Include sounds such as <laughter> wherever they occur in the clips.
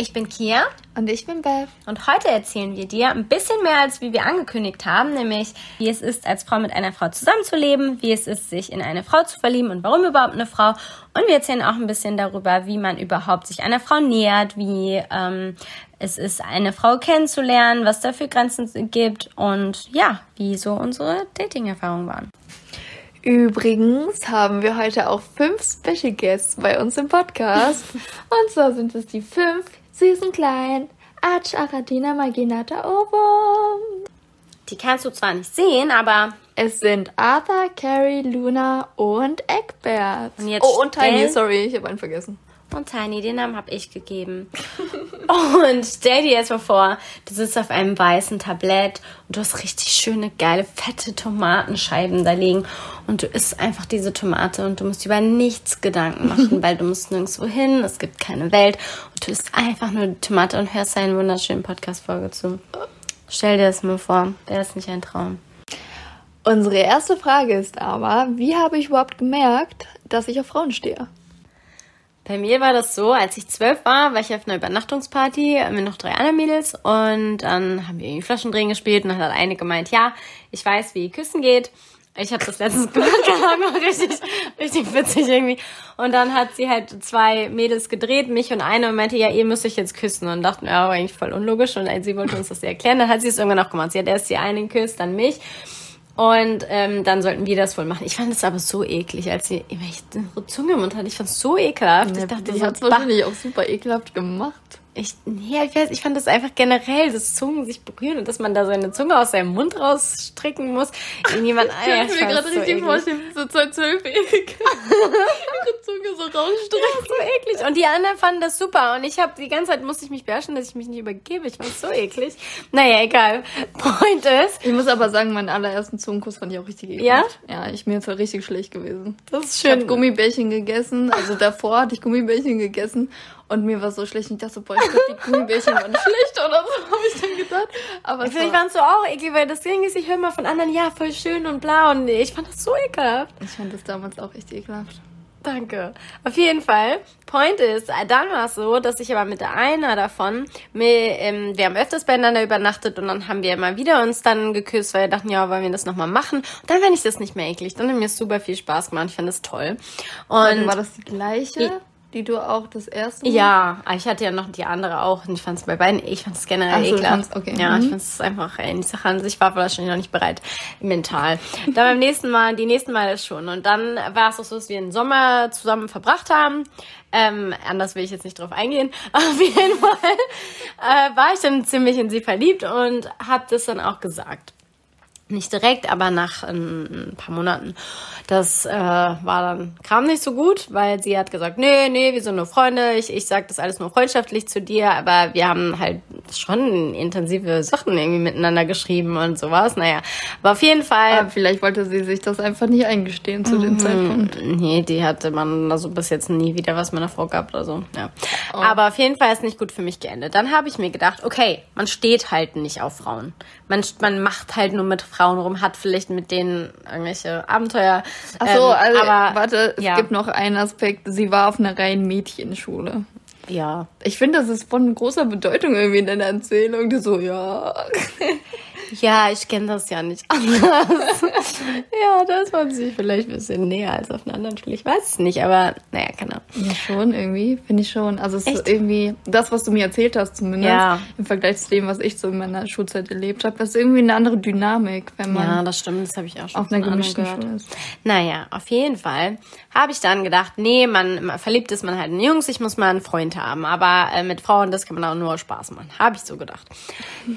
Ich bin Kia. Und ich bin Beth. Und heute erzählen wir dir ein bisschen mehr, als wie wir angekündigt haben, nämlich wie es ist, als Frau mit einer Frau zusammenzuleben, wie es ist, sich in eine Frau zu verlieben und warum überhaupt eine Frau. Und wir erzählen auch ein bisschen darüber, wie man überhaupt sich einer Frau nähert, wie ähm, es ist, eine Frau kennenzulernen, was da für Grenzen gibt und ja, wie so unsere Dating-Erfahrungen waren. Übrigens haben wir heute auch fünf Special Guests bei uns im Podcast. <laughs> Und zwar sind es die fünf süßen kleinen Arch Aradina Maginata Oboum. Die kannst du zwar nicht sehen, aber es sind Arthur, Carrie, Luna und Egbert. Und jetzt oh, und Tiny, sorry, ich habe einen vergessen. Und Tiny, den Namen habe ich gegeben. <laughs> und stell dir jetzt mal vor, du sitzt auf einem weißen Tablett und du hast richtig schöne, geile, fette Tomatenscheiben da liegen. Und du isst einfach diese Tomate und du musst über nichts Gedanken machen, <laughs> weil du musst nirgendwo hin, es gibt keine Welt. Und du isst einfach nur die Tomate und hörst einen wunderschönen Podcast-Folge zu. Stell dir das mal vor, wäre das nicht ein Traum? Unsere erste Frage ist aber, wie habe ich überhaupt gemerkt, dass ich auf Frauen stehe? Bei mir war das so, als ich zwölf war, war ich auf einer Übernachtungsparty mit noch drei anderen Mädels und dann haben wir irgendwie Flaschendrehen gespielt und dann hat eine gemeint, ja, ich weiß, wie Küssen geht. Ich habe das letztens <laughs> gemacht, richtig, richtig witzig irgendwie. Und dann hat sie halt zwei Mädels gedreht, mich und eine und meinte, ja, ihr müsst euch jetzt küssen. Und dachten, ja, aber eigentlich voll unlogisch. Und sie wollte uns das erklären. Dann hat sie es irgendwann auch gemacht. Sie hat erst die einen geküsst, dann mich. Und ähm, dann sollten wir das wohl machen. Ich fand es aber so eklig, als sie immer ihre Zunge im Mund hatte. Ich fand es so ekelhaft. ich dachte, so, hat es wahrscheinlich auch super ekelhaft gemacht. Ich, nee, ich, weiß, ich fand das einfach generell, dass Zungen sich berühren und dass man da seine Zunge aus seinem Mund rausstrecken muss. Irgendjemand, <laughs> Ich Alter, kann mir gerade richtig eklig. vorstellen, so zwei Zwölfjährige <laughs> ihre Zunge so rausstrecken. so eklig. Und die anderen fanden das super. Und ich habe die ganze Zeit musste ich mich beherrschen, dass ich mich nicht übergebe. Ich fand es so eklig. Naja, egal. Point ist, Ich muss aber sagen, meinen allerersten Zungenkuss fand ich auch richtig ekelhaft. Ja? Ja, ich, mir halt richtig schlecht gewesen. das ist Ich habe Gummibärchen gegessen, also davor hatte ich Gummibärchen gegessen und mir war so schlecht und ich dachte so, boah, ich glaube, die Gummibärchen waren schlecht oder so, <laughs> habe ich dann gedacht. Aber es Vielleicht war, fandst du auch eklig, weil das Ding ist, ich höre mal von anderen, ja, voll schön und bla. Und ich fand das so ekelhaft. ich fand das damals auch richtig ekelhaft. Danke. Auf jeden Fall. Point ist, dann war es so, dass ich aber mit einer davon, mir, ähm, wir haben öfters beieinander übernachtet und dann haben wir immer wieder uns dann geküsst, weil wir dachten, ja, wollen wir das nochmal machen? Und dann fand ich das nicht mehr eklig. Dann hat mir super viel Spaß gemacht. Ich fand das toll. Und Und war das die gleiche, die du auch das erste Mal? ja, aber ich hatte ja noch die andere auch und ich fand es bei beiden, ich fand es generell so, ekelhaft. okay. Ja, Mhm. ich fand es einfach, ey, die Sache an sich war wahrscheinlich noch nicht bereit, mental. Dann beim nächsten Mal, die nächsten Mal schon. Und dann war es auch so, dass wir den Sommer zusammen verbracht haben. Ähm, anders will ich jetzt nicht drauf eingehen. <laughs> Auf jeden Fall äh, war ich dann ziemlich in sie verliebt und habe das dann auch gesagt. Nicht direkt, aber nach ein, ein paar Monaten. Das äh, war dann, kam nicht so gut, weil sie hat gesagt, nee, nee, wir sind nur Freunde, ich, ich sag das alles nur freundschaftlich zu dir, aber wir haben halt schon intensive Sachen irgendwie miteinander geschrieben und sowas. Naja, aber auf jeden Fall. Aber vielleicht wollte sie sich das einfach nicht eingestehen zu dem Zeitpunkt. Nee, die hatte man also bis jetzt nie wieder was mit einer Frau gehabt oder so. Ja. Aber auf jeden Fall ist nicht gut für mich geendet. Dann habe ich mir gedacht, okay, man steht halt nicht auf Frauen. Man, man macht halt nur mit Frauen rum, hat vielleicht mit denen irgendwelche Abenteuer. Ach so, Ähm, also aber, warte, es ja. gibt noch einen Aspekt. Sie war auf einer reinen Mädchenschule. Ja. Ich finde, das ist von großer Bedeutung irgendwie in deiner Erzählung. Die so, ja. Ja, ich kenne das ja nicht <laughs> anders. ja, das war sich vielleicht ein bisschen näher als auf einer anderen Schule. Ich weiß es nicht, aber naja, keine Ahnung. Ja, schon irgendwie, finde ich schon. Also es ist Echt? irgendwie, das, was du mir erzählt hast zumindest, Ja. im Vergleich zu dem, was ich so in meiner Schulzeit erlebt habe, ist irgendwie eine andere Dynamik, wenn man Ja, das stimmt, das habe ich auch schon auf einer gemischten gehört. Schule ist. Naja, auf jeden Fall habe ich dann gedacht, nee, man, man verliebt ist man halt in Jungs, ich muss mal einen Freund haben. Aber äh, mit Frauen, das kann man auch nur Spaß machen. Habe ich so gedacht.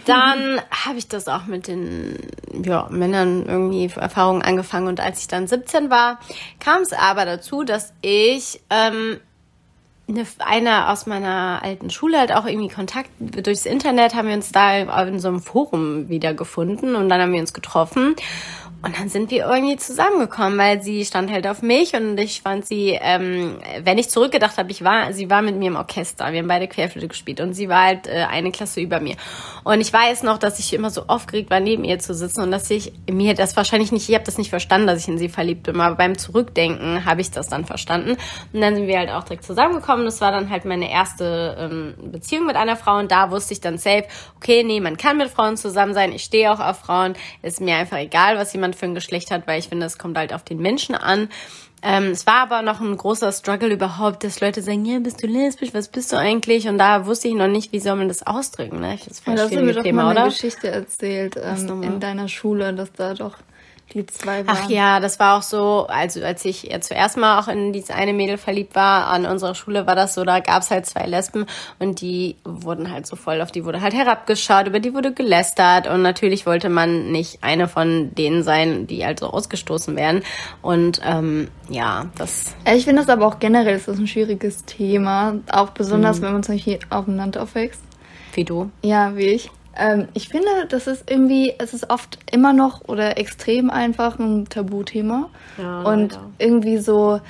Dann <laughs> habe ich das auch mit den ja, Männern irgendwie Erfahrungen angefangen. Und als ich dann 17 war, kam es aber dazu, dass ich ähm, eine, eine aus meiner alten Schule halt auch irgendwie Kontakt durchs Internet haben wir uns da in so einem Forum wiedergefunden und dann haben wir uns getroffen und dann sind wir irgendwie zusammengekommen, weil sie stand halt auf mich und ich fand sie, ähm, wenn ich zurückgedacht habe, ich war, sie war mit mir im Orchester. Wir haben beide Querflöte gespielt und sie war halt äh, eine Klasse über mir. Und ich weiß noch, dass ich immer so aufgeregt war, neben ihr zu sitzen und dass ich mir das wahrscheinlich nicht, ich habe das nicht verstanden, dass ich in sie verliebt bin, aber beim Zurückdenken habe ich das dann verstanden. Und dann sind wir halt auch direkt zusammengekommen. Das war dann halt meine erste ähm, Beziehung mit einer Frau und da wusste ich dann safe, okay, nee, man kann mit Frauen zusammen sein. Ich stehe auch auf Frauen. Ist mir einfach egal, was jemand jemand für ein Geschlecht hat, weil ich finde, es kommt halt auf den Menschen an. Ähm, es war aber noch ein großer Struggle überhaupt, dass Leute sagen, ja, bist du lesbisch, was bist du eigentlich? Und da wusste ich noch nicht, wie soll man das ausdrücken. Ne? Das ist voll ja, das hast du mir doch Thema, mal eine oder? Geschichte erzählt ähm, in deiner Schule, dass da doch die zwei waren. Ach ja, das war auch so, also als ich ja zuerst mal auch in dieses eine Mädel verliebt war, an unserer Schule war das so, da gab es halt zwei Lesben und die wurden halt so voll, auf die wurde halt herabgeschaut, über die wurde gelästert und natürlich wollte man nicht eine von denen sein, die halt so ausgestoßen werden und ähm, ja, das... Ich finde das aber auch generell ist das ein schwieriges Thema, auch besonders, mhm. wenn man zum Beispiel aufeinander aufwächst. Wie du? Ja, wie ich. Ähm, ich finde, das ist irgendwie, es ist oft immer noch oder extrem einfach ein Tabuthema. Ja, und leider. irgendwie so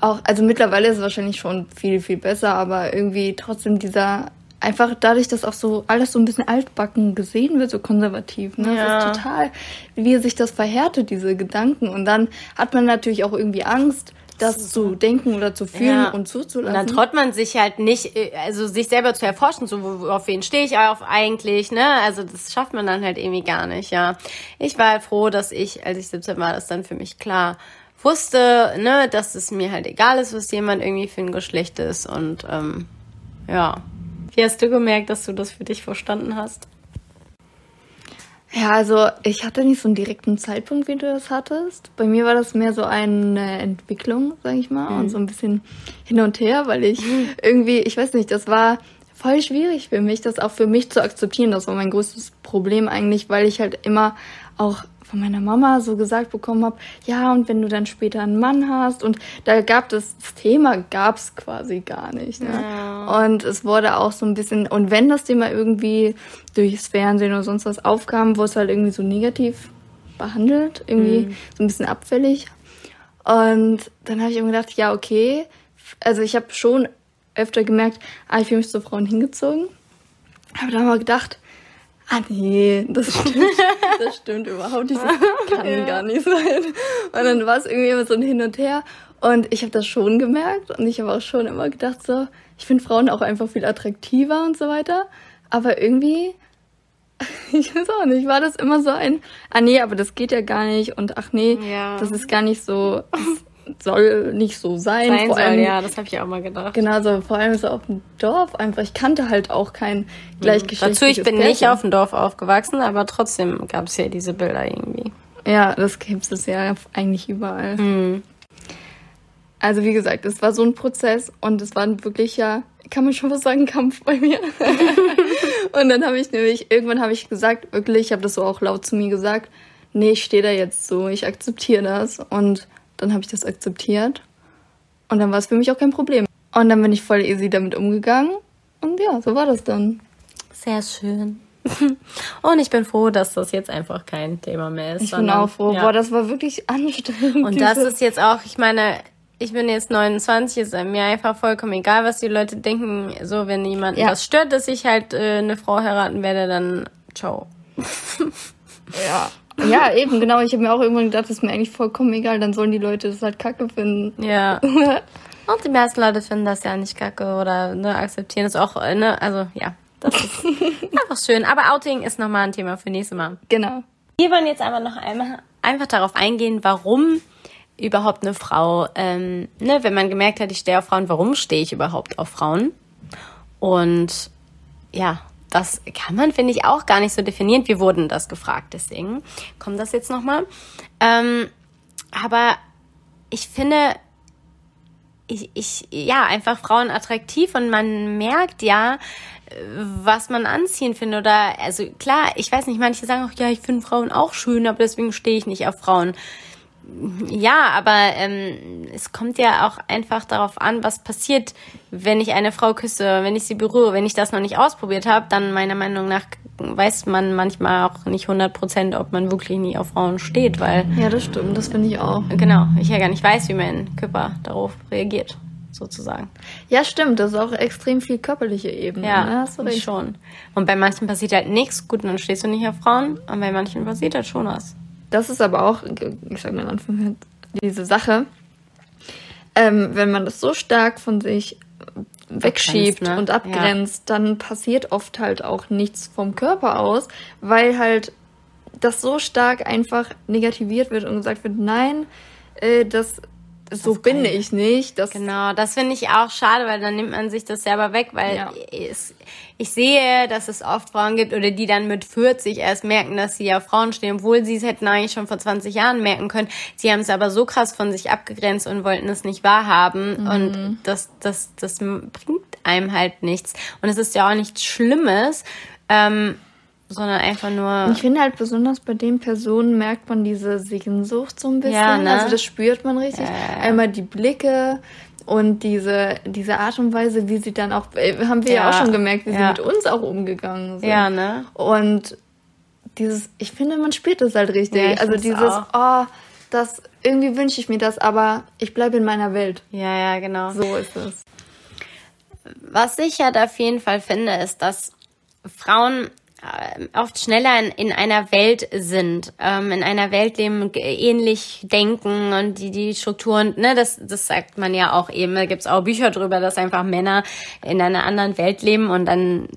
auch, also mittlerweile ist es wahrscheinlich schon viel, viel besser, aber irgendwie trotzdem dieser, einfach dadurch, dass auch so alles so ein bisschen altbacken gesehen wird, so konservativ, ne? Ja. Das ist total, wie sich das verhärtet, diese Gedanken. Und dann hat man natürlich auch irgendwie Angst, das zu denken oder zu fühlen ja. und zuzulassen. Und dann traut man sich halt nicht, äh, also sich selber zu erforschen, so auf wen stehe ich auf eigentlich, ne? Also das schafft man dann halt irgendwie gar nicht, ja. Ich war halt froh, dass ich, als ich 17 war, das dann für mich klar wusste, ne, dass es mir halt egal ist, was jemand irgendwie für ein Geschlecht ist und ähm, ja. Wie hast du gemerkt, dass du das für dich verstanden hast? Ja, also ich hatte nicht so einen direkten Zeitpunkt, wie du das hattest. Bei mir war das mehr so eine Entwicklung, sag ich mal, mhm. und so ein bisschen hin und her, weil ich <laughs> irgendwie, ich weiß nicht, das war voll schwierig für mich, das auch für mich zu akzeptieren. Das war mein größtes Problem eigentlich, weil ich halt immer auch von meiner Mama so gesagt bekommen habe, ja, und wenn du dann später einen Mann hast und da gab das, das Thema gab es quasi gar nicht. Ne? Ja. Und es wurde auch so ein bisschen, und wenn das Thema irgendwie durchs Fernsehen oder sonst was aufkam, wurde es halt irgendwie so negativ behandelt, irgendwie mhm. so ein bisschen abfällig. Und dann habe ich irgendwie gedacht, ja, okay. Also ich habe schon öfter gemerkt, ah, ich fühle mich zu Frauen hingezogen. Habe dann mal gedacht, ah nee, das stimmt, <laughs> das stimmt überhaupt nicht, das kann ja. gar nicht sein. Und dann war es irgendwie immer so ein Hin und Her. Und ich habe das schon gemerkt. Und ich habe auch schon immer gedacht so, ich finde Frauen auch einfach viel attraktiver und so weiter, aber irgendwie <laughs> ich weiß auch nicht, war das immer so ein, ah nee, aber das geht ja gar nicht. Und ach nee, ja. das ist gar nicht so, soll nicht so sein. sein vor allem, soll, ja, das habe ich auch mal gedacht. Genau, so vor allem so auf dem Dorf einfach. Ich kannte halt auch kein mhm. gleichgeschlechtliches Dazu, ich bin Pärchen. nicht auf dem Dorf aufgewachsen, aber trotzdem gab es ja diese Bilder irgendwie. Ja, das gibt es ja eigentlich überall. Mhm. Also wie gesagt, es war so ein Prozess und es war ein wirklicher, kann man schon was sagen, Kampf bei mir. <laughs> und dann habe ich nämlich, irgendwann habe ich gesagt, wirklich, ich habe das so auch laut zu mir gesagt, nee, ich stehe da jetzt so, ich akzeptiere das und dann habe ich das akzeptiert. Und dann war es für mich auch kein Problem. Und dann bin ich voll easy damit umgegangen. Und ja, so war das dann. Sehr schön. <laughs> Und ich bin froh, dass das jetzt einfach kein Thema mehr ist. Ich bin auch froh. Ja. Boah, das war wirklich anstrengend. Und das ist jetzt auch, ich meine, ich bin jetzt 29, ist mir einfach vollkommen egal, was die Leute denken. So, wenn jemand ja. was stört, dass ich halt äh, eine Frau heiraten werde, dann ciao. ja. <laughs> Ja, eben, genau. Ich habe mir auch irgendwann gedacht, das ist mir eigentlich vollkommen egal, dann sollen die Leute das halt kacke finden. Ja. <laughs> Und die meisten Leute finden das ja nicht kacke oder ne, akzeptieren es auch, ne? Also ja, das ist <laughs> einfach schön. Aber Outing ist nochmal ein Thema für nächstes Mal. Genau. Wir wollen jetzt aber noch einmal einfach darauf eingehen, warum überhaupt eine Frau, ähm, ne, wenn man gemerkt hat, ich stehe auf Frauen, warum stehe ich überhaupt auf Frauen? Und ja, das kann man, finde ich, auch gar nicht so definieren. Wir wurden das gefragt, deswegen kommt das jetzt nochmal. Ähm, aber ich finde, ich, ich, ja, einfach Frauen attraktiv und man merkt ja, was man anziehen findet oder, also klar, ich weiß nicht, manche sagen auch, ja, ich finde Frauen auch schön, aber deswegen stehe ich nicht auf Frauen. Ja, aber ähm, es kommt ja auch einfach darauf an, was passiert, wenn ich eine Frau küsse, wenn ich sie berühre. Wenn ich das noch nicht ausprobiert habe, dann meiner Meinung nach weiß man manchmal auch nicht 100 Prozent, ob man wirklich nie auf Frauen steht, weil. Ja, das stimmt, das finde ich auch. Genau, ich ja gar nicht weiß, wie mein Körper darauf reagiert, sozusagen. Ja, stimmt, das ist auch extrem viel körperliche Ebene. Ja, ne? Hast du schon. Und bei manchen passiert halt nichts, gut, dann stehst du nicht auf Frauen, und bei manchen passiert halt schon was. Das ist aber auch, ich sag mal in Anführungszeichen, diese Sache, ähm, wenn man das so stark von sich wegschiebt ne? und abgrenzt, dann passiert oft halt auch nichts vom Körper aus, weil halt das so stark einfach negativiert wird und gesagt wird, nein, äh, das so bin ich nicht. Das Genau, das finde ich auch schade, weil dann nimmt man sich das selber weg, weil Ja. es, ich sehe, dass es oft Frauen gibt oder die dann mit 40 erst merken, dass sie auf Frauen stehen, obwohl sie es hätten eigentlich schon vor 20 Jahren merken können. Sie haben es aber so krass von sich abgegrenzt und wollten es nicht wahrhaben und das, das, das bringt einem halt nichts. Und es ist ja auch nichts Schlimmes, ähm, sondern einfach nur... Ich finde halt besonders bei den Personen merkt man diese Sehnsucht so ein bisschen. Ja, ne? Also das spürt man richtig. Einmal die Blicke und diese, diese Art und Weise, wie sie dann auch, äh, haben wir ja, Ja, auch schon gemerkt, wie sie ja. mit uns auch umgegangen sind. Ja, ne? Und dieses, ich finde, man spürt das halt richtig. Ja, also dieses, auch. oh, das, irgendwie wünsche ich mir das, aber ich bleibe in meiner Welt. Ja, ja, genau. So ist es. Was ich halt auf jeden Fall finde, ist, dass Frauen äh, oft schneller in, in einer Welt sind, ähm, in einer Welt g- ähnlich denken und die, die Strukturen, ne, das, das sagt man ja auch eben, da gibt's auch Bücher drüber, dass einfach Männer in einer anderen Welt leben und dann,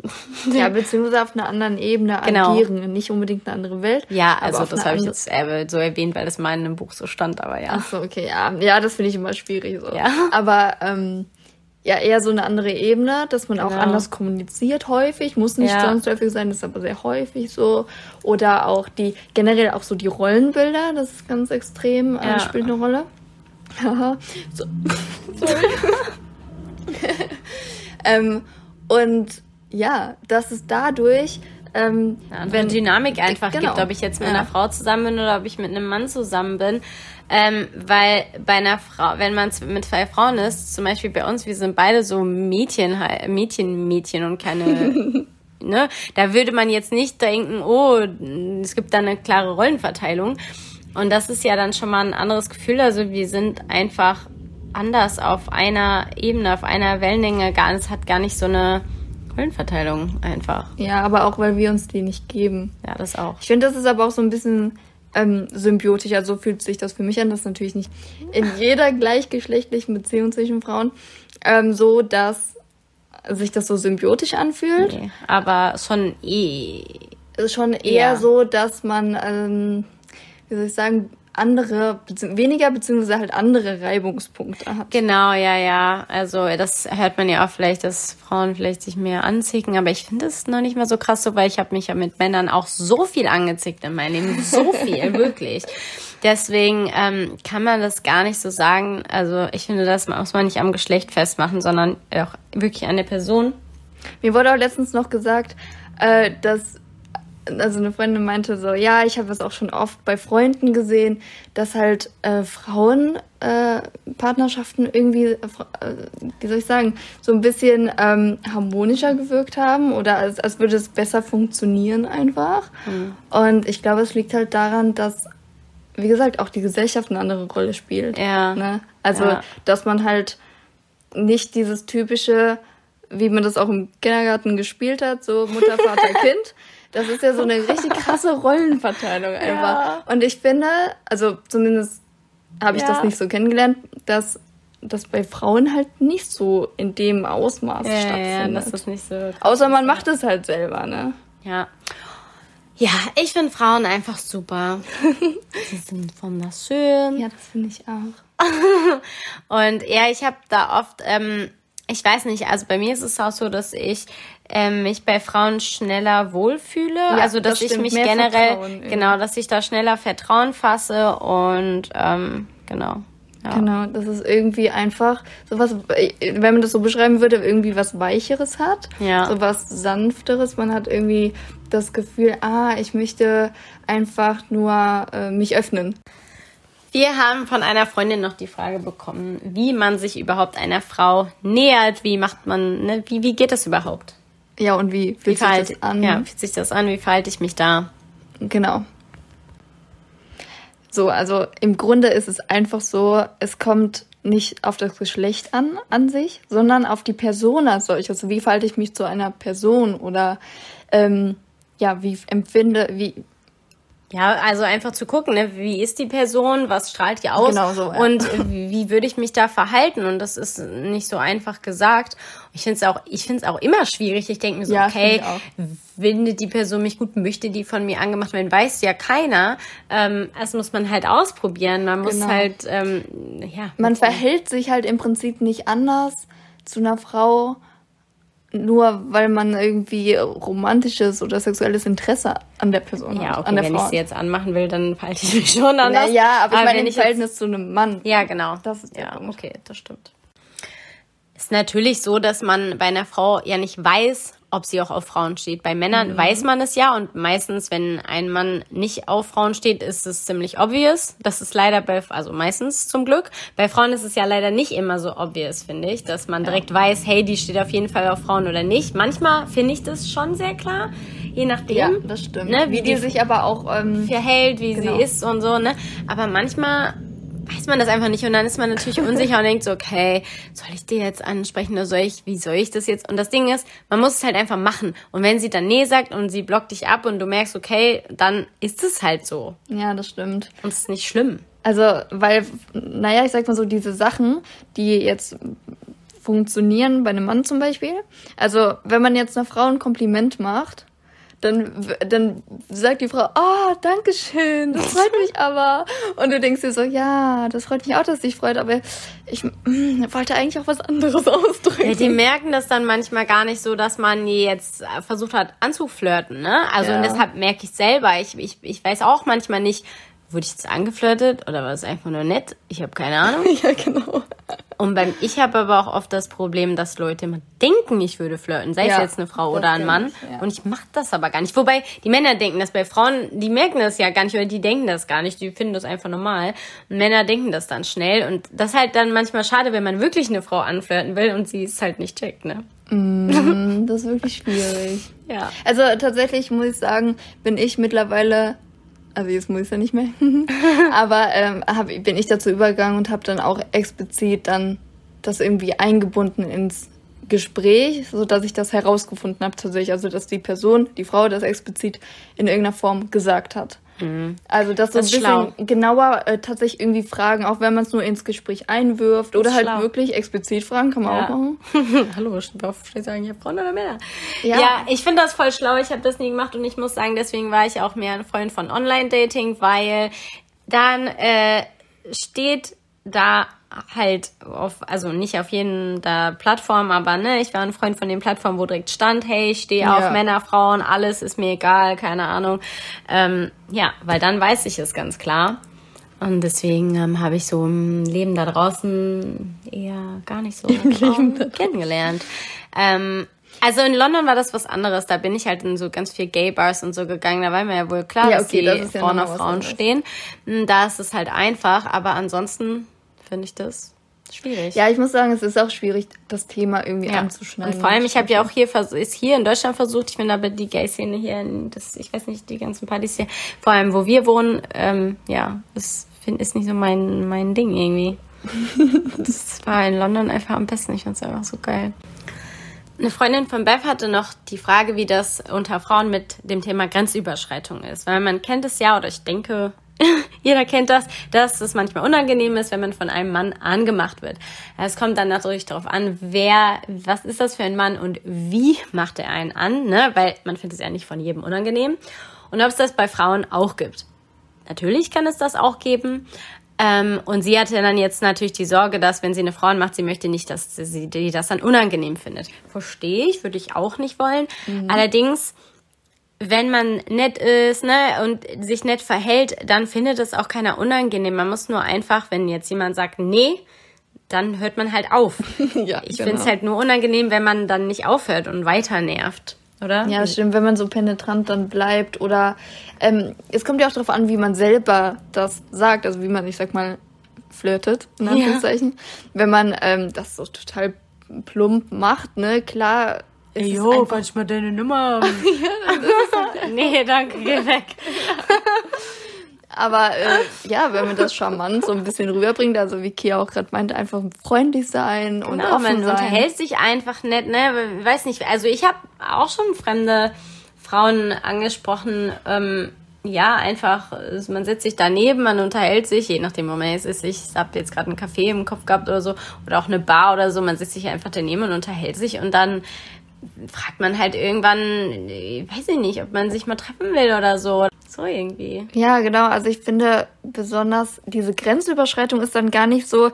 Ja, <laughs> beziehungsweise auf einer anderen Ebene Genau. agieren. Nicht unbedingt eine andere Welt. ja, also das habe ich jetzt äh, so erwähnt, weil das mal in einem Buch so stand, aber ja. Ach so, okay, ja. Ja, das finde ich immer schwierig so. Ja. Aber ähm, ja, eher so eine andere Ebene, dass man auch Genau. anders kommuniziert häufig. Muss nicht Ja. zwangsläufig sein, ist aber sehr häufig so. Oder auch die, generell auch so die Rollenbilder, das ist ganz extrem, äh, Ja. spielt eine Rolle. Haha. so. <laughs> Sorry. <laughs> ähm, und ja, dass es dadurch, ähm, eine andere Dynamik einfach genau. gibt, ob ich jetzt mit Ja. einer Frau zusammen bin oder ob ich mit einem Mann zusammen bin. Ähm, weil bei einer Frau, wenn man mit zwei Frauen ist, zum Beispiel bei uns, wir sind beide so Mädchen, Mädchen, Mädchen und keine, <laughs> ne? Da würde man jetzt nicht denken, oh, es gibt da eine klare Rollenverteilung. Und das ist ja dann schon mal ein anderes Gefühl. Also wir sind einfach anders auf einer Ebene, auf einer Wellenlänge. Gar, es hat gar nicht so eine Rollenverteilung einfach. ja, aber auch weil wir uns die nicht geben. Ja, das auch. Ich finde, das ist aber auch so ein bisschen ähm, symbiotisch. Also so fühlt sich das für mich an. Das ist natürlich nicht in jeder gleichgeschlechtlichen Beziehung zwischen Frauen ähm, so, dass sich das so symbiotisch anfühlt. Nee, aber schon eh. Es ist schon eher Ja. so, dass man, ähm, wie soll ich sagen, andere, weniger beziehungsweise halt andere Reibungspunkte hat. Genau, ja, ja. Also das hört man ja auch vielleicht, dass Frauen vielleicht sich mehr anzicken, aber ich finde es noch nicht mal so krass so, weil ich habe mich ja mit Männern auch so viel angezickt in meinem Leben. So viel, <laughs> wirklich. Deswegen ähm, kann man das gar nicht so sagen. Also ich finde, das muss man nicht am Geschlecht festmachen, sondern auch wirklich an der Person. Mir wurde auch letztens noch gesagt, äh, dass also eine Freundin meinte so, ja, ich habe es auch schon oft bei Freunden gesehen, dass halt äh, Frauen äh, irgendwie, äh, äh, wie soll ich sagen, so ein bisschen ähm, harmonischer gewirkt haben oder als, als würde es besser funktionieren einfach. Und ich glaube, es liegt halt daran, dass, wie gesagt, auch die Gesellschaft eine andere Rolle spielt. Ja. Ne? Also, Ja. dass man halt nicht dieses typische, wie man das auch im Kindergarten gespielt hat, so Mutter, Vater, <laughs> Kind. Das ist ja so eine richtig krasse Rollenverteilung einfach. Und ich finde, also zumindest habe ich Ja. das nicht so kennengelernt, dass das bei Frauen halt nicht so in dem Ausmaß Ja, ja, stattfindet. das ist nicht so. Außer man macht es halt selber, ne? Ja. Ja, ich finde Frauen einfach super. <laughs> Sie sind wunderschön. Ja, das finde ich auch. <laughs> Und ja, ich habe da oft, ähm, ich weiß nicht, also bei mir ist es auch so, dass ich ähm, mich bei Frauen schneller wohlfühle. also dass das ich mich generell, Vertrauen genau, dass ich da schneller Vertrauen fasse und ähm, genau. Ja. Genau, das ist irgendwie einfach sowas, wenn man das so beschreiben würde, irgendwie was Weicheres hat. Ja. So was Sanfteres. Man hat irgendwie das Gefühl, ah, ich möchte einfach nur äh, mich öffnen. Wir haben von einer Freundin noch die Frage bekommen, wie man sich überhaupt einer Frau nähert. Wie macht man, ne, wie, wie geht das überhaupt? Ja, und wie fühlt Wie sich das an? Ja, wie fühlt sich das an? Wie verhalte ich mich da? Genau. So, also im Grunde ist es einfach so, es kommt nicht auf das Geschlecht an, an sich, sondern auf die Person als solches. Also wie verhalte ich mich zu einer Person oder ähm, ja, wie empfinde, wie, Ja, also einfach zu gucken, ne? wie ist die Person, was strahlt die aus Genau so, ja. und wie wie würde ich mich da verhalten und das ist nicht so einfach gesagt. Ich finde es auch, ich finde es auch immer schwierig. Ich denke mir so, Ja, okay, findet die Person mich gut, möchte die von mir angemacht werden, weiß ja keiner. Ähm, das muss man halt ausprobieren. Man muss Genau. halt, ähm, ja. man verhält sich halt im Prinzip nicht anders zu einer Frau, nur weil man irgendwie romantisches oder sexuelles Interesse an der Person ja, hat, okay, an der wenn ich Frau. sie jetzt anmachen will, dann verhalte ich mich schon anders. naja, aber ich meine im ich Verhältnis zu einem Mann. Ja, genau. Das ist der ja, Punkt. okay, das stimmt. Ist natürlich so, dass man bei einer Frau ja nicht weiß, ob sie auch auf Frauen steht. Bei Männern Mhm. weiß man es ja und meistens, wenn ein Mann nicht auf Frauen steht, ist es ziemlich obvious. Das ist leider bei, also meistens zum Glück. Bei Frauen ist es ja leider nicht immer so obvious, finde ich, dass man direkt weiß, hey, die steht auf jeden Fall auf Frauen oder nicht. Manchmal finde ich das schon sehr klar, je nachdem. Ja, das stimmt. Ne, wie, wie die die sich aber auch ähm, verhält, wie Genau. sie ist und so, ne? Aber manchmal weiß man das einfach nicht und dann ist man natürlich <laughs> unsicher und denkt so, okay, soll ich dir jetzt ansprechen oder soll ich, wie soll ich das jetzt? Und das Ding ist, man muss es halt einfach machen. Und wenn sie dann nee sagt und sie blockt dich ab und du merkst, okay, dann ist es halt so. ja, das stimmt. Und es ist nicht schlimm. Also, weil, naja, ich sag mal so, diese Sachen, die jetzt funktionieren bei einem Mann zum Beispiel. Also, wenn man jetzt einer Frau ein Kompliment macht, dann, dann sagt die Frau, oh, danke schön, das freut mich aber. Und du denkst dir so, ja, das freut mich auch, dass dich freut, aber ich mm, wollte eigentlich auch was anderes <laughs> ausdrücken. Ja, die merken das dann manchmal gar nicht so, dass man jetzt versucht hat anzuflirten, ne? Also Ja. und deshalb merke ich selber, ich, ich, ich weiß auch manchmal nicht, wurde ich jetzt angeflirtet oder war es einfach nur nett? Ich habe keine Ahnung. <laughs> ja, genau. Und beim ich habe aber auch oft das Problem, dass Leute immer denken, ich würde flirten, sei es Ja, jetzt eine Frau oder ein Mann. ich, ja. Und ich mache das aber gar nicht. Wobei die Männer denken das bei Frauen, die merken das ja gar nicht oder die denken das gar nicht, die finden das einfach normal. Und Männer denken das dann schnell und das ist halt dann manchmal schade, wenn man wirklich eine Frau anflirten will und sie es halt nicht checkt, ne? Mm, Das ist wirklich schwierig. <laughs> Ja. Also tatsächlich muss ich sagen, bin ich mittlerweile, also jetzt muss ich ja nicht mehr, <laughs> aber ähm, hab, bin ich dazu übergegangen und habe dann auch explizit dann das irgendwie eingebunden ins Gespräch, so dass ich das herausgefunden habe tatsächlich, also dass die Person, die Frau das explizit in irgendeiner Form gesagt hat. Also das so Das ein ist bisschen schlau. genauer äh, tatsächlich irgendwie fragen, auch wenn man es nur ins Gespräch einwirft oder halt schlau. wirklich explizit fragen, kann man Ja. auch machen. <laughs> Hallo, warum steht sagen, hier Frauen oder Männer? Ja. Ja, ich finde das voll schlau. Ich habe das nie gemacht und ich muss sagen, deswegen war ich auch mehr ein Freund von Online-Dating, weil dann äh, steht da halt auf, also nicht auf jeden der Plattform, aber ne, ich war ein Freund von den Plattformen, wo direkt stand, hey, ich stehe Ja. auf Männer, Frauen, alles ist mir egal, keine Ahnung. Ähm, ja, weil dann weiß ich es ganz klar. Und deswegen ähm, habe ich so im Leben da draußen eher gar nicht so <laughs> kennengelernt. Ähm, also in London war das was anderes. Da bin ich halt in so ganz viel Gay-Bars und so gegangen. Da war mir ja wohl klar, Ja, dass okay, die das ja Frauen nochmal auf was Frauen stehen. Hm, Da ist es halt einfach. Aber ansonsten finde ich das schwierig. Ja, ich muss sagen, es ist auch schwierig, das Thema irgendwie Ja. anzuschneiden. Und vor allem, ich habe ja auch hier ist hier in Deutschland versucht, ich finde aber die Gay-Szene hier, in- das, ich weiß nicht, die ganzen Partys hier, vor allem wo wir wohnen, ähm, ja, das find, ist nicht so mein, mein Ding irgendwie. <laughs> das war in London einfach am besten, ich fand es einfach so geil. Eine Freundin von Bev hatte noch die Frage, wie das unter Frauen mit dem Thema Grenzüberschreitung ist. Weil man kennt es ja, oder ich denke, <laughs> jeder kennt das, dass es manchmal unangenehm ist, wenn man von einem Mann angemacht wird. Es kommt dann natürlich darauf an, wer, was ist das für ein Mann und wie macht er einen an, ne? Weil man findet es ja nicht von jedem unangenehm. Und ob es das bei Frauen auch gibt. Natürlich kann es das auch geben. Ähm, und sie hatte dann jetzt natürlich die Sorge, dass wenn sie eine Frau macht, sie möchte nicht, dass sie die das dann unangenehm findet. Verstehe ich, würde ich auch nicht wollen. Allerdings, wenn man nett ist ne, und sich nett verhält, dann findet es auch keiner unangenehm. Man muss nur einfach, wenn jetzt jemand sagt, nee, dann hört man halt auf. <laughs> ja, Ich genau. finde es halt nur unangenehm, wenn man dann nicht aufhört und weiter nervt. oder? Ja, stimmt, wenn man so penetrant dann bleibt oder ähm, es kommt ja auch darauf an, wie man selber das sagt, also wie man, ich sag mal, flirtet, in Anführungszeichen. Wenn man ähm, das so total plump macht, ne, klar. Ist es Jo, einfach- kann ich mal deine Nummer <laughs> haben? nee, danke, geh weg. Aber äh, ja, wenn man das charmant so ein bisschen rüberbringt, also wie Kia auch gerade meinte, einfach freundlich sein und Genau, offen man sein. unterhält sich einfach nett, ne? Weiß nicht, also ich habe auch schon fremde Frauen angesprochen, ähm, ja, einfach, man setzt sich daneben, man unterhält sich, je nachdem, wo man jetzt ist. Ich habe jetzt gerade einen Kaffee im Kopf gehabt oder so, oder auch eine Bar oder so, man setzt sich einfach daneben und unterhält sich und dann fragt man halt irgendwann, äh, weiß ich nicht, ob man sich mal treffen will oder so. So irgendwie. Ja, genau. Also ich finde besonders diese Grenzüberschreitung ist dann gar nicht so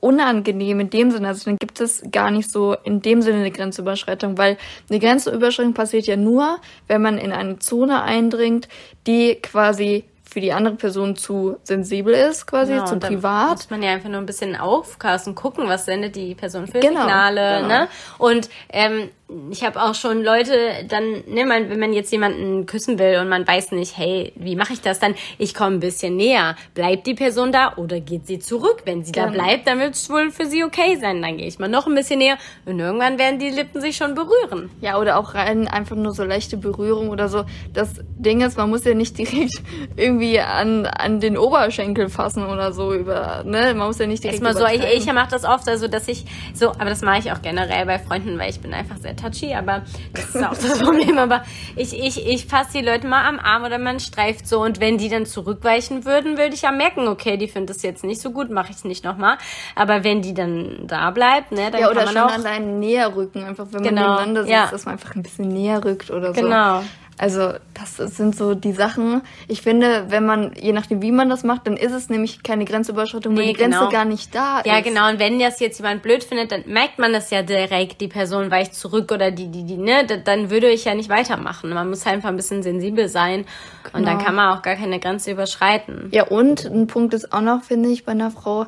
unangenehm in dem Sinne. Also dann gibt es gar nicht so in dem Sinne eine Grenzüberschreitung, weil eine Grenzüberschreitung passiert ja nur, wenn man in eine Zone eindringt, die quasi für die andere Person zu sensibel ist, quasi Genau, zu privat. muss man ja einfach nur ein bisschen aufpassen, gucken, was sendet die Person für Genau, Signale, genau. ne? Und ähm, ich habe auch schon Leute, dann, ne, man, wenn man jetzt jemanden küssen will und man weiß nicht, hey, wie mache ich das dann? Ich komme ein bisschen näher. Bleibt die Person da oder geht sie zurück? Wenn sie da Genau. bleibt, dann wird es wohl für sie okay sein. Dann gehe ich mal noch ein bisschen näher und irgendwann werden die Lippen sich schon berühren. Ja, oder auch rein einfach nur so leichte Berührung oder so. Das Ding ist, man muss ja nicht direkt <laughs> irgendwie an, an den Oberschenkel fassen oder so über, ne? Man muss ja nicht direkt Erstmal so, ich, ich mache das oft, also dass ich so, aber das mache ich auch generell bei Freunden, weil ich bin einfach sehr touchy, aber das ist auch das Problem. Aber ich, ich, ich fasse die Leute mal am Arm oder man streift so und wenn die dann zurückweichen würden, würde ich ja merken, okay, die findet das jetzt nicht so gut, mache ich es nicht nochmal. Aber wenn die dann da bleibt, ne, dann Ja, oder kann schon man auch. allein näher rücken, einfach wenn Genau, man nebeneinander sitzt, ja. dass man einfach ein bisschen näher rückt oder so. Genau. Also das sind so die Sachen. Ich finde, wenn man, je nachdem wie man das macht, dann ist es nämlich keine Grenzüberschreitung, weil Nee, die Grenze genau. gar nicht da Ja, ist. genau. Und wenn das jetzt jemand blöd findet, dann merkt man das ja direkt. Die Person weicht zurück oder die, die, die, ne? Da- Dann würde ich ja nicht weitermachen. Man muss halt einfach ein bisschen sensibel sein. Und dann Genau. kann man auch gar keine Grenze überschreiten. Ja, und ein Punkt ist auch noch, finde ich, bei einer Frau,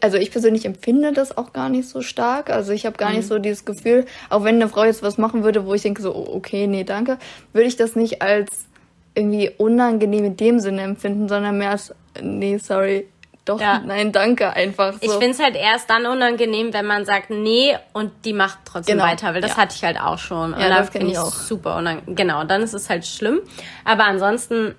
also ich persönlich empfinde das auch gar nicht so stark. Also ich habe gar Mhm. nicht so dieses Gefühl, auch wenn eine Frau jetzt was machen würde, wo ich denke so, oh, okay, nee, danke, würde ich das nicht als irgendwie unangenehm in dem Sinne empfinden, sondern mehr als, nee, sorry, doch, Ja. nein, danke, einfach so. Ich finde es halt erst dann unangenehm, wenn man sagt, nee, und die macht trotzdem Genau, weiter, weil das ja. hatte ich halt auch schon. Und Ja, da das finde ich ich auch. super unangenehm. Genau, dann ist es halt schlimm. Aber ansonsten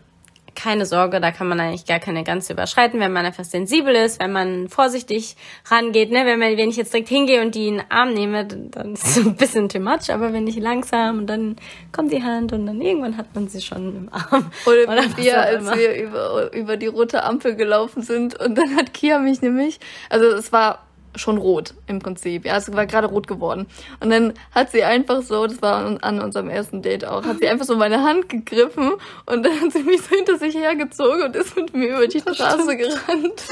keine Sorge, da kann man eigentlich gar keine Grenze überschreiten, wenn man einfach sensibel ist, wenn man vorsichtig rangeht. Ne? Wenn, man, wenn ich jetzt direkt hingehe und die in den Arm nehme, dann ist es ein bisschen too much. Aber wenn ich langsam und dann kommt die Hand und dann irgendwann hat man sie schon im Arm. <laughs> Oder, was wie wir, als immer. wir über, über die rote Ampel gelaufen sind und dann hat Kia mich nämlich, also es war schon rot im Prinzip, ja, es war gerade rot geworden. Und dann hat sie einfach so, das war an, an unserem ersten Date auch, hat sie einfach so meine Hand gegriffen und dann hat sie mich so hinter sich hergezogen und ist mit mir über die Straße gerannt.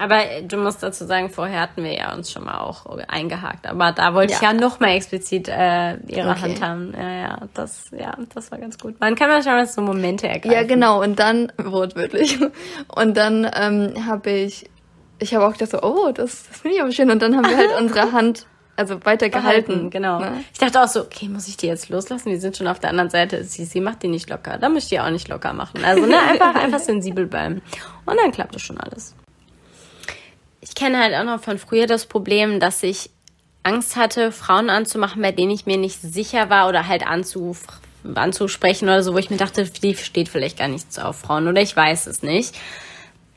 Aber äh, du musst dazu sagen, vorher hatten wir ja uns schon mal auch eingehakt. Aber da wollte ich Ja. ja noch mal explizit äh, ihre Okay. Hand haben. Ja, ja, das, ja, das war ganz gut. Man kann manchmal so Momente ergreifen. Ja, genau. Und dann, wortwörtlich. Und dann ähm, habe ich, ich habe auch gedacht so, oh, das, das finde ich aber schön. Und dann haben wir halt <laughs> unsere Hand, also weiter gehalten. Gehalten, genau. Ne? Ich dachte auch so, okay, muss ich die jetzt loslassen? Wir sind schon auf der anderen Seite. Sie, sie macht die nicht locker. Da müsst ihr auch nicht locker machen. Also ne, einfach, einfach sensibel bleiben. Und dann klappt das schon alles. Ich kenne halt auch noch von früher das Problem, dass ich Angst hatte, Frauen anzumachen, bei denen ich mir nicht sicher war oder halt anzu, anzusprechen oder so, wo ich mir dachte, die steht vielleicht gar nichts auf Frauen oder ich weiß es nicht.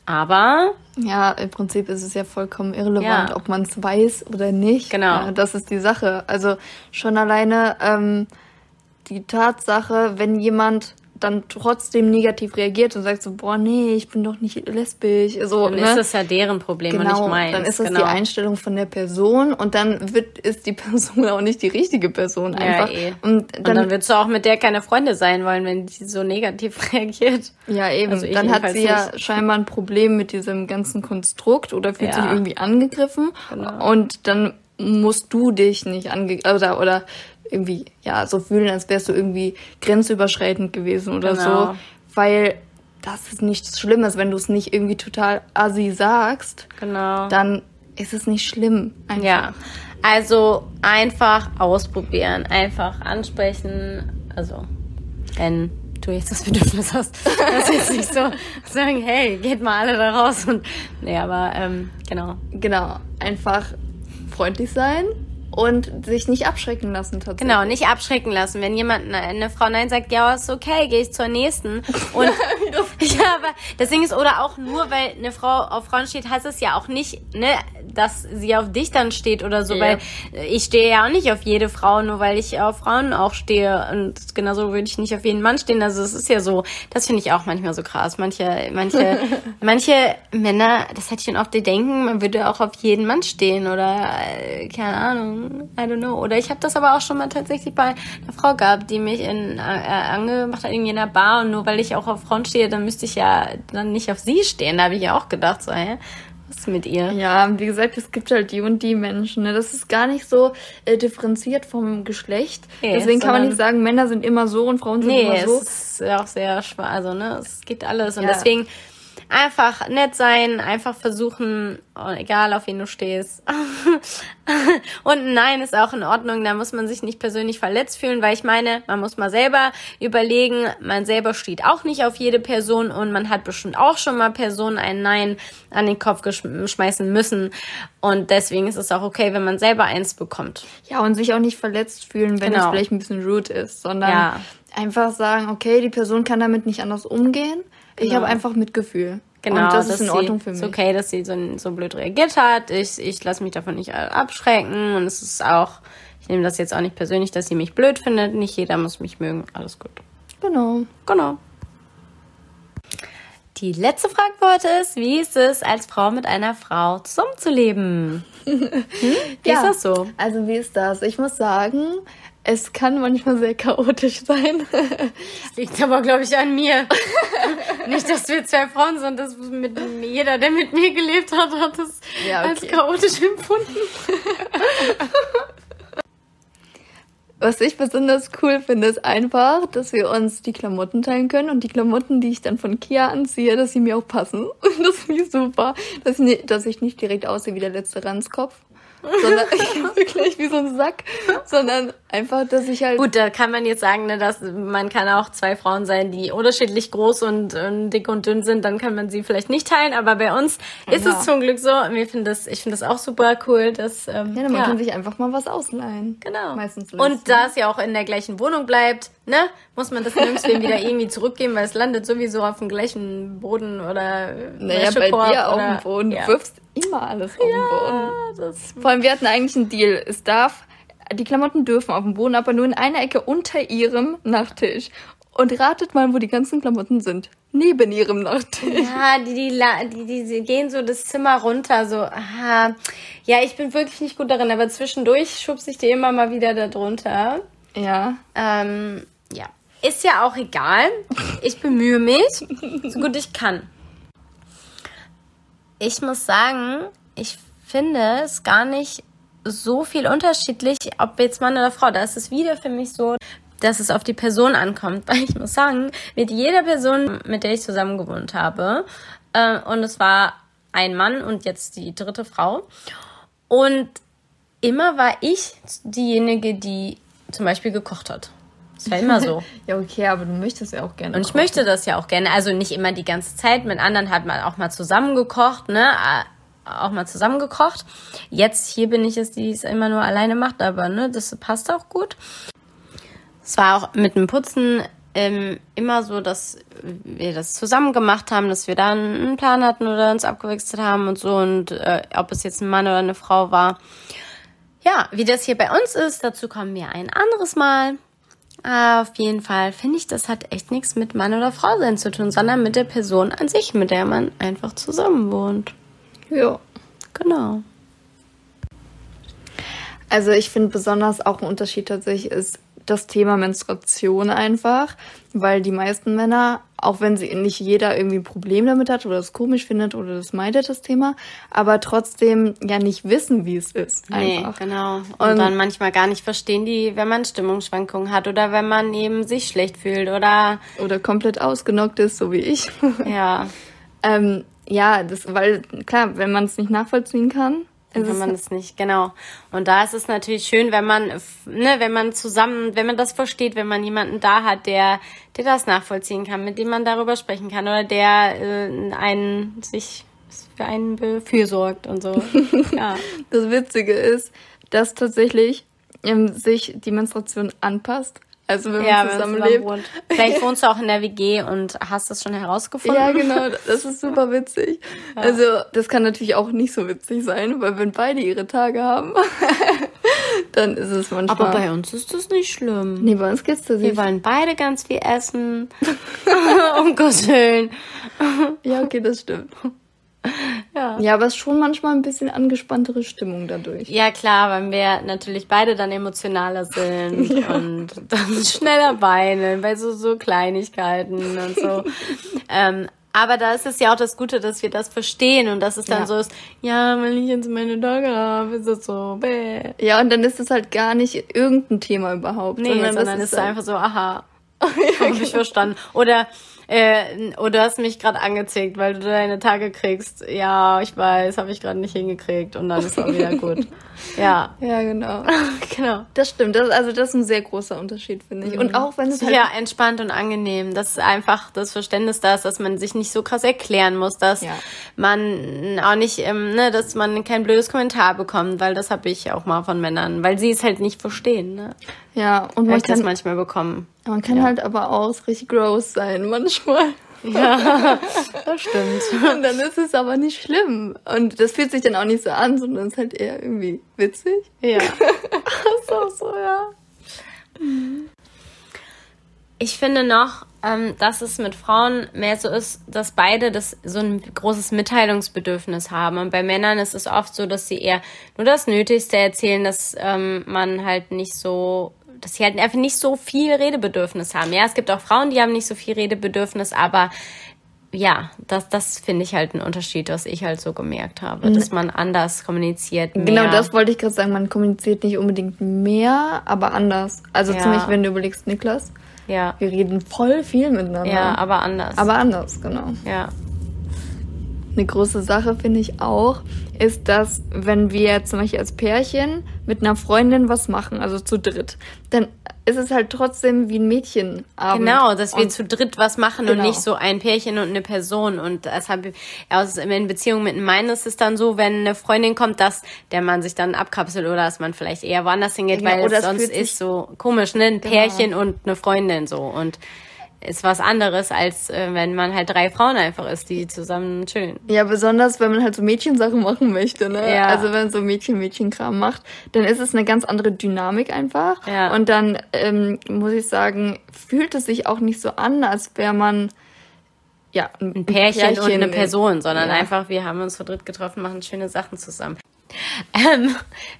Aber Ja, im Prinzip ist es ja vollkommen irrelevant, Ja. ob man es weiß oder nicht. Genau. Ja, das ist die Sache. Also schon alleine ähm, die Tatsache, wenn jemand dann trotzdem negativ reagiert und sagt so, boah, nee, ich bin doch nicht lesbisch. So, dann ne? ist das ja deren Problem und nicht Genau, meins. dann ist das genau. die Einstellung von der Person und dann wird, ist die <laughs> Person auch nicht die richtige Person einfach. Ja, eh. Und Und dann, dann würdest du auch mit der keine Freunde sein wollen, wenn die so negativ <laughs> reagiert. ja eben, also dann hat sie jedenfalls ja scheinbar ein Problem mit diesem ganzen Konstrukt oder fühlt Ja. sich irgendwie angegriffen Genau. und dann musst du dich nicht ange oder oder irgendwie ja so fühlen, als wärst du irgendwie grenzüberschreitend gewesen oder Genau. so, weil das ist nichts Schlimmes, wenn du es nicht irgendwie total assi sagst, Genau. dann ist es nicht schlimm. Einfach. Ja. Also einfach ausprobieren, einfach ansprechen, Also, wenn du jetzt das Bedürfnis hast, <laughs> das jetzt nicht so sagen, hey, geht mal alle da raus und nee, aber ähm, genau. Genau, einfach freundlich sein und sich nicht abschrecken lassen tatsächlich. Genau, nicht abschrecken lassen. Wenn jemand eine, eine Frau nein sagt, ja, ist okay, gehe ich zur nächsten. <laughs> Und <laughs> ja, aber das Ding ist, oder auch nur, weil eine Frau auf Frauen steht, heißt es ja auch nicht, ne, dass sie auf dich dann steht oder so, ja. weil ich stehe ja auch nicht auf jede Frau, nur weil ich auf Frauen auch stehe. Und genauso würde ich nicht auf jeden Mann stehen. Also es ist ja so, das finde ich auch manchmal so krass. Manche, manche, <laughs> manche Männer, das hätte ich schon oft, die denken, man würde auch auf jeden Mann stehen oder äh, keine Ahnung. I don't know. Oder ich habe das aber auch schon mal tatsächlich bei einer Frau gehabt, die mich in, äh, angemacht hat irgendwie in einer Bar und nur weil ich auch auf Frauen stehe, dann müsste ich ja dann nicht auf sie stehen. Da habe ich ja auch gedacht, so, hä? Was ist mit ihr? Ja, wie gesagt, es gibt halt die und die Menschen. Ne? Das ist gar nicht so äh, differenziert vom Geschlecht. Nee, Deswegen kann man nicht sagen, Männer sind immer so und Frauen sind nee, immer so. Nee, es ist auch sehr schwer. Also, ne, es geht alles. Und ja. deswegen einfach nett sein, einfach versuchen, egal auf wen du stehst. <laughs> und nein ist auch in Ordnung, da muss man sich nicht persönlich verletzt fühlen, weil ich meine, man muss mal selber überlegen, man selber steht auch nicht auf jede Person und man hat bestimmt auch schon mal Personen ein Nein an den Kopf schmeißen müssen. Und deswegen ist es auch okay, wenn man selber eins bekommt. Ja, und sich auch nicht verletzt fühlen, wenn genau. es vielleicht ein bisschen rude ist, sondern ja. einfach sagen, okay, die Person kann damit nicht anders umgehen ich habe genau. einfach Mitgefühl. Genau, und das ist in Ordnung für mich. Ist okay, dass sie so, so blöd reagiert hat. Ich, ich lasse mich davon nicht abschrecken. Und es ist auch, ich nehme das jetzt auch nicht persönlich, dass sie mich blöd findet. Nicht jeder muss mich mögen. Alles gut. Genau. Genau. Die letzte Frage heute ist, wie ist es, als Frau mit einer Frau zusammenzuleben? <laughs> Hm? Wie ja, ist das so? Also wie ist das? Ich muss sagen, es kann manchmal sehr chaotisch sein. Das <laughs> liegt aber, glaube ich, an mir. <laughs> Nicht, dass wir zwei Frauen sind. Das mit jeder, der mit mir gelebt hat, hat es ja, okay. als chaotisch empfunden. <laughs> Was ich besonders cool finde, ist einfach, dass wir uns die Klamotten teilen können und die Klamotten, die ich dann von Kia anziehe, dass sie mir auch passen. Das finde ich super, dass ich, dass ich nicht direkt aussehe wie der letzte Ranzkopf sondern <laughs> <laughs> wirklich wie so ein Sack, sondern einfach, dass ich halt. Gut, da kann man jetzt sagen, ne, dass man kann auch zwei Frauen sein, die unterschiedlich groß und, und dick und dünn sind, dann kann man sie vielleicht nicht teilen, aber bei uns ist ja. es zum Glück so. Wir finden das, ich finde das auch super cool, dass ähm, ja, dann ja. man sich einfach mal was ausleihen. Genau. Meistens. Und da es ja auch in der gleichen Wohnung bleibt, ne, muss man das nirgendwo wieder irgendwie zurückgeben, weil es landet sowieso auf dem gleichen Boden oder naja, bei dir auf dem Boden. Ja. Wirfst immer alles auf ja, den Boden. Vor allem, wir hatten eigentlich einen Deal. Es darf, die Klamotten dürfen auf dem Boden, aber nur in einer Ecke unter ihrem Nachttisch. Und ratet mal, wo die ganzen Klamotten sind. Neben ihrem Nachttisch. Ja, die, die, die, die, die gehen so das Zimmer runter, so, aha. Ja, ich bin wirklich nicht gut darin, aber zwischendurch schubse ich die immer mal wieder da drunter. Ja. Ähm, ja. Ist ja auch egal. Ich bemühe mich, so gut ich kann ich muss sagen, ich finde es gar nicht so viel unterschiedlich, ob jetzt Mann oder Frau. Da ist es wieder für mich so, dass es auf die Person ankommt. <laughs> Weil ich muss sagen, mit jeder Person, mit der ich zusammen gewohnt habe, äh, und es war ein Mann und jetzt die dritte Frau. Und immer war ich diejenige, die zum Beispiel gekocht hat. Das war immer so. <laughs> ja, okay, aber du möchtest ja auch gerne. Und ich kochen. möchte das ja auch gerne. Also nicht immer die ganze Zeit. Mit anderen hat man auch mal zusammen gekocht, ne? Auch mal zusammen gekocht. Jetzt hier bin ich es, die es immer nur alleine macht, aber ne, das passt auch gut. Es war auch mit dem Putzen ähm, immer so, dass wir das zusammen gemacht haben, dass wir da einen Plan hatten oder uns abgewechselt haben und so. Und äh, ob es jetzt ein Mann oder eine Frau war. Ja, wie das hier bei uns ist, dazu kommen wir ein anderes Mal. Aber auf jeden Fall finde ich, das hat echt nichts mit Mann oder Frau sein zu tun, sondern mit der Person an sich, mit der man einfach zusammen wohnt. Ja. Genau. Also ich finde besonders auch ein Unterschied tatsächlich ist, das Thema Menstruation einfach, weil die meisten Männer, auch wenn sie nicht jeder irgendwie ein Problem damit hat oder es komisch findet oder das meidet das Thema, aber trotzdem ja nicht wissen, wie es ist. Einfach. Nee, genau. Und, und dann manchmal gar nicht verstehen die, wenn man Stimmungsschwankungen hat oder wenn man eben sich schlecht fühlt oder oder komplett ausgenockt ist, so wie ich. Ja. <laughs> ähm, ja, das, weil klar, wenn man es nicht nachvollziehen kann, Dann Es kann man das nicht, genau. Und da ist es natürlich schön, wenn man, ne, wenn man zusammen, wenn man das versteht, wenn man jemanden da hat, der, der das nachvollziehen kann, mit dem man darüber sprechen kann oder der äh, einen sich für einen befürsorgt und so. <laughs> ja. Das Witzige ist, dass tatsächlich ähm, sich die Menstruation anpasst. Also wenn Ja, man zusammenlebt. zusammen wohnt. Vielleicht wohnst du auch in der WG und hast das schon herausgefunden. Ja, genau, das ist super <laughs> witzig. Also, das kann natürlich auch nicht so witzig sein, weil wenn beide ihre Tage haben, <laughs> dann ist es manchmal. Aber bei uns ist das nicht schlimm. nee, bei uns geht's Wir tatsächlich. wollen beide ganz viel essen. <laughs> um Gottes Willen. Ja, okay, das stimmt. Ja. Ja, aber es ist schon manchmal ein bisschen angespanntere Stimmung dadurch. Ja, klar, weil wir natürlich beide dann emotionaler sind <laughs> und dann schneller weinen bei so, so Kleinigkeiten und so. <laughs> ähm, aber da ist es ja auch das Gute, dass wir das verstehen und dass es dann Ja. so ist, ja, wenn ich jetzt meine Tage habe, ist es so, bäh. Ja, und dann ist es halt gar nicht irgendein Thema überhaupt. Nee, sondern, das ist es einfach so, aha, <laughs> hab ich verstanden. Oder, äh, oder du hast mich gerade angezickt, weil du deine Tage kriegst. Ja, ich weiß, habe ich gerade nicht hingekriegt und dann ist auch wieder <laughs> gut. Ja, Ja, genau. <laughs> genau. Das stimmt. Das, also das ist ein sehr großer Unterschied, finde ich. Und auch wenn es halt Ja, entspannt und angenehm. Das ist einfach das Verständnis da ist, dass man sich nicht so krass erklären muss, dass Ja. man auch nicht, ähm, ne, dass man kein blödes Kommentar bekommt, weil das habe ich auch mal von Männern, weil sie es halt nicht verstehen, ne? Ja, und man ich das kann, manchmal bekommen. man kann halt aber auch richtig gross sein manchmal. <laughs> Das stimmt. Und dann ist es aber nicht schlimm. Und das fühlt sich dann auch nicht so an, sondern es ist halt eher irgendwie witzig. Ja. <laughs> ist auch so, ja. Ich finde noch, ähm, dass es mit Frauen mehr so ist, dass beide das so ein großes Mitteilungsbedürfnis haben. Und bei Männern ist es oft so, dass sie eher nur das Nötigste erzählen, dass ähm, man halt nicht so, dass sie halt einfach nicht so viel Redebedürfnis haben. Ja, es gibt auch Frauen, die haben nicht so viel Redebedürfnis, aber ja, das, das finde ich halt ein Unterschied, was ich halt so gemerkt habe, dass man anders kommuniziert. Mehr. Genau, das wollte ich gerade sagen. Man kommuniziert nicht unbedingt mehr, aber anders. Also Ja. Beispiel, wenn du überlegst, Niklas, Ja, wir reden voll viel miteinander. ja, aber anders. aber anders, genau. ja. Eine große Sache finde ich auch, ist, dass wenn wir zum Beispiel als Pärchen mit einer Freundin was machen, also zu dritt, dann ist es halt trotzdem wie ein Mädchenabend. Genau, dass wir Und- zu dritt was machen und Genau. nicht so ein Pärchen und eine Person. Und deshalb, also in Beziehungen mit einem Mann ist es dann so, wenn eine Freundin kommt, dass der Mann sich dann abkapselt oder dass man vielleicht eher woanders hingeht, Ja, weil oder es sonst ist so komisch, ne? Ein Genau. Pärchen und eine Freundin so. Und ist was anderes, als äh, wenn man halt drei Frauen einfach ist, die zusammen chillen. Ja, besonders wenn man halt so Mädchensachen machen möchte, ne? Ja. Also wenn man so Mädchen-Mädchen-Kram macht, dann ist es eine ganz andere Dynamik einfach. Ja. Und dann ähm, muss ich sagen, fühlt es sich auch nicht so an, als wäre man ja ein, ein Pärchen, und eine in- Person, sondern ja. einfach, wir haben uns zu dritt getroffen, machen schöne Sachen zusammen. Ähm,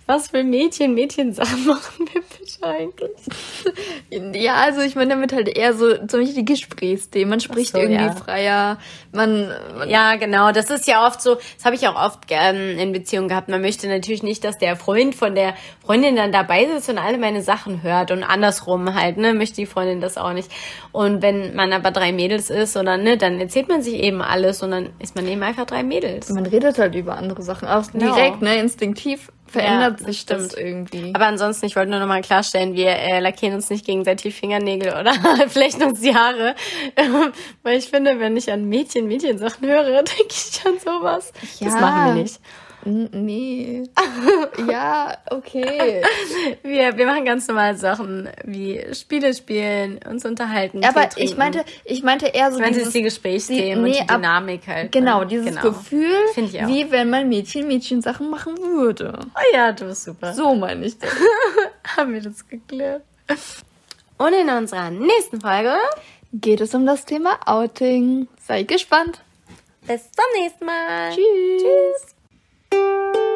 was für Mädchen, Mädchen-Sachen <laughs> machen wir bitte eigentlich? Ja, also ich meine damit halt eher so zum Beispiel die Gesprächsthemen. Man spricht so, irgendwie ja. freier. Man, man Ja, genau. Das ist ja oft so, das habe ich auch oft ähm, in Beziehungen gehabt. Man möchte natürlich nicht, dass der Freund von der Freundin dann dabei sitzt und alle meine Sachen hört und andersrum halt, ne, möchte die Freundin das auch nicht. Und wenn man aber drei Mädels ist, oder ne, dann erzählt man sich eben alles und dann ist man eben einfach drei Mädels. man redet halt über andere Sachen. Auch Genau. direkt, ne, instinktiv verändert Ja, sich das das irgendwie. Aber ansonsten, ich wollte nur noch mal klarstellen, wir äh, lackieren uns nicht gegenseitig Fingernägel oder flechten uns die Haare. Weil ich finde, wenn ich an Mädchen, Mädchen-Sachen höre, <laughs> denke ich an sowas. Das Ja. machen wir nicht. Nee. <laughs> ja, okay. Wir, wir machen ganz normale Sachen wie Spiele spielen, uns unterhalten. Aber ich meinte, ich meinte eher so ich meinte dieses, die Gesprächsthemen die- nee, und die Dynamik halt. genau, ne? dieses Genau. Gefühl, wie wenn man Mädchen Mädchen Sachen machen würde. Oh ja, du bist super. So meine ich das. <laughs> haben wir das geklärt. Und in unserer nächsten Folge, Geht es um das Thema Outing. Seid gespannt. bis zum nächsten Mal. Tschüss. Tschüss. Thank you.